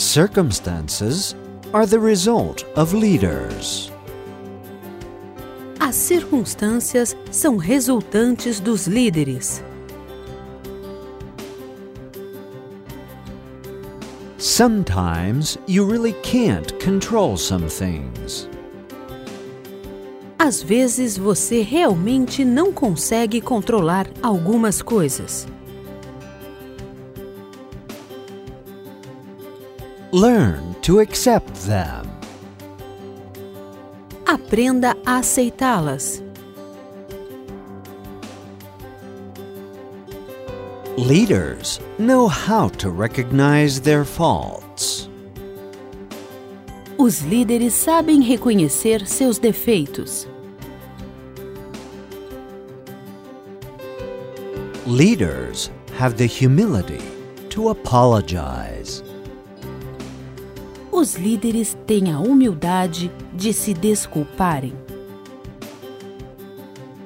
Circumstances are the result of leaders. As circunstâncias são resultantes dos líderes. Sometimes you really can't control some things. Às vezes você realmente não consegue controlar algumas coisas. Learn to accept them. Aprenda a aceitá-las. Leaders know how to recognize their faults. Os líderes sabem reconhecer seus defeitos. Leaders have the humility to apologize. Os líderes têm a humildade de se desculparem.